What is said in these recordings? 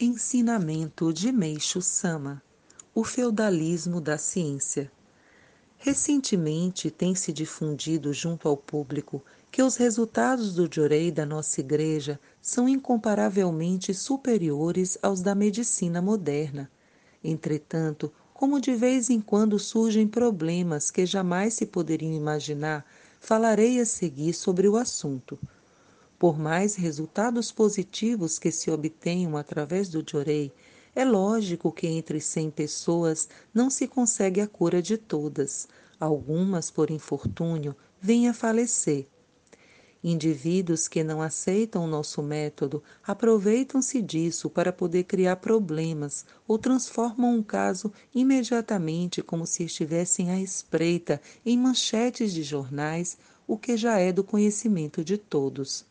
Ensinamento de Meixo Sama O feudalismo da ciência. Recentemente tem se difundido junto ao público que os resultados do Jorei da nossa igreja são incomparavelmente superiores aos da medicina moderna. Entretanto, como de vez em quando surgem problemas que jamais se poderiam imaginar, falarei a seguir sobre o assunto. Por mais resultados positivos que se obtenham através do Jorei, é lógico que entre 100 pessoas não se consegue a cura de todas. Algumas, por infortúnio, vêm a falecer. Indivíduos que não aceitam o nosso método aproveitam-se disso para poder criar problemas ou transformam um caso imediatamente como se estivessem à espreita em manchetes de jornais, o que já é do conhecimento de todos.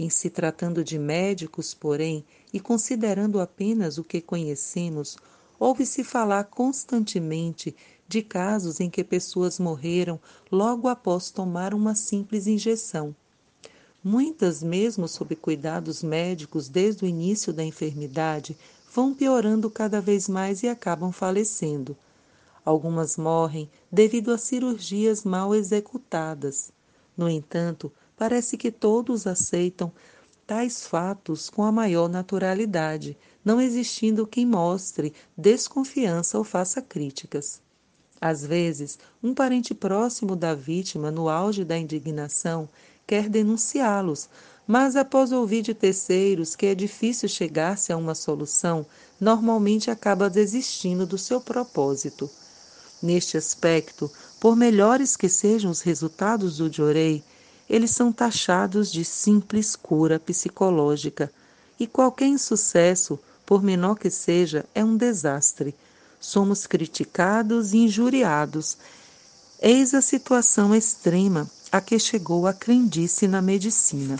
Em se tratando de médicos, porém, e considerando apenas o que conhecemos, ouve-se falar constantemente de casos em que pessoas morreram logo após tomar uma simples injeção. Muitas, mesmo sob cuidados médicos desde o início da enfermidade, vão piorando cada vez mais e acabam falecendo. Algumas morrem devido a cirurgias mal executadas. No entanto, parece que todos aceitam tais fatos com a maior naturalidade, não existindo quem mostre desconfiança ou faça críticas. Às vezes, um parente próximo da vítima, no auge da indignação, quer denunciá-los, mas após ouvir de terceiros que é difícil chegar-se a uma solução, normalmente acaba desistindo do seu propósito. Neste aspecto, por melhores que sejam os resultados do Jorei, eles são taxados de simples cura psicológica, e qualquer insucesso, por menor que seja, é um desastre. Somos criticados e injuriados. Eis a situação extrema a que chegou a crendice na medicina.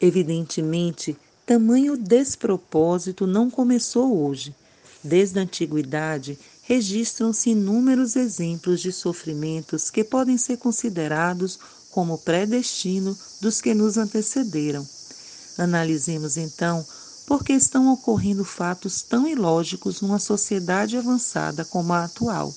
Evidentemente, tamanho despropósito não começou hoje. Desde a antiguidade, registram-se inúmeros exemplos de sofrimentos que podem ser considerados como predestino dos que nos antecederam. Analisemos então por que estão ocorrendo fatos tão ilógicos numa sociedade avançada como a atual.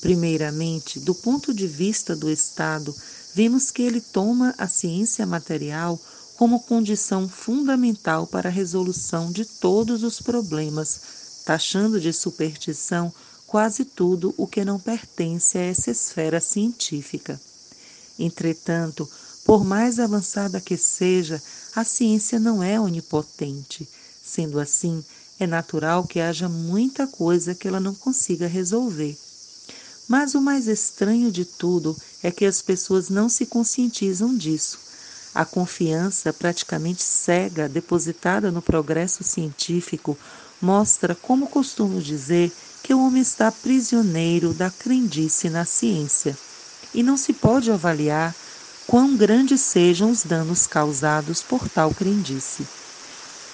Primeiramente, do ponto de vista do Estado, vimos que ele toma a ciência material como condição fundamental para a resolução de todos os problemas taxando de superstição quase tudo o que não pertence a essa esfera científica. Entretanto, por mais avançada que seja, a ciência não é onipotente. Sendo assim, é natural que haja muita coisa que ela não consiga resolver. Mas o mais estranho de tudo é que as pessoas não se conscientizam disso. A confiança praticamente cega depositada no progresso científico mostra, como costumo dizer, que o homem está prisioneiro da crendice na ciência e não se pode avaliar quão grandes sejam os danos causados por tal crendice.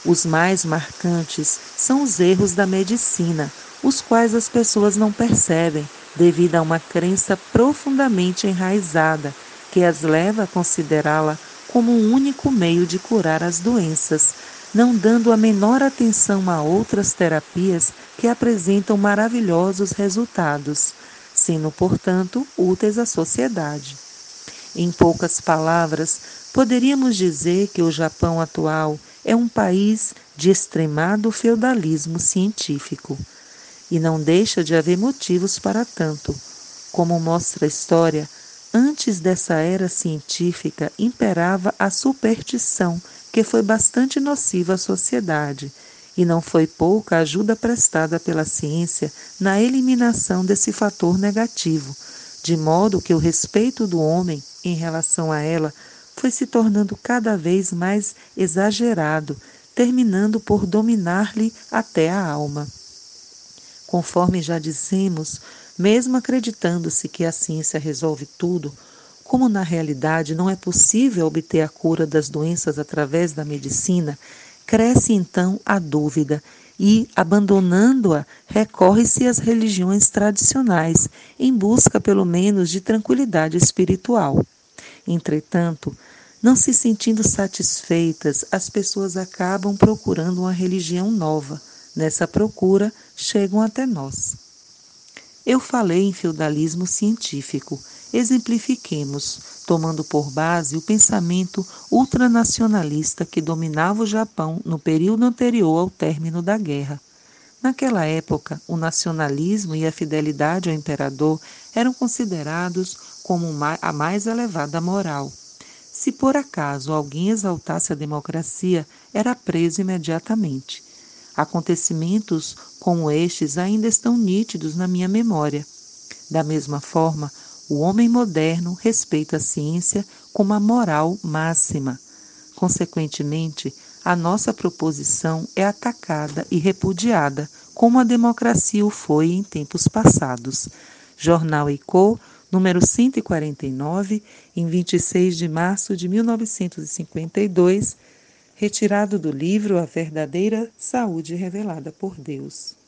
Os mais marcantes são os erros da medicina, os quais as pessoas não percebem devido a uma crença profundamente enraizada que as leva a considerá-la como o um único meio de curar as doenças, não dando a menor atenção a outras terapias que apresentam maravilhosos resultados, sendo, portanto, úteis à sociedade. Em poucas palavras, poderíamos dizer que o Japão atual é um país de extremado feudalismo científico. E não deixa de haver motivos para tanto. Como mostra a história, antes dessa era científica imperava a superstição que foi bastante nociva à sociedade, e não foi pouca a ajuda prestada pela ciência na eliminação desse fator negativo, de modo que o respeito do homem em relação a ela foi se tornando cada vez mais exagerado, terminando por dominar-lhe até a alma. Conforme já dissemos, mesmo acreditando-se que a ciência resolve tudo, como na realidade não é possível obter a cura das doenças através da medicina, cresce então a dúvida e, abandonando-a, recorre-se às religiões tradicionais, em busca pelo menos de tranquilidade espiritual. Entretanto, Não se sentindo satisfeitas, as pessoas acabam procurando uma religião nova. Nessa procura, chegam até nós. Eu falei em feudalismo científico. Exemplifiquemos, tomando por base o pensamento ultranacionalista que dominava o Japão no período anterior ao término da guerra. Naquela época, o nacionalismo e a fidelidade ao imperador eram considerados como a mais elevada moral. Se por acaso alguém exaltasse a democracia, era preso imediatamente. Acontecimentos como estes ainda estão nítidos na minha memória. Da mesma forma, o homem moderno respeita a ciência como a moral máxima. Consequentemente, a nossa proposição é atacada e repudiada, como a democracia o foi em tempos passados. Jornal EICO, número 149, em 26 de março de 1952, retirado do livro A Verdadeira Saúde Revelada por Deus.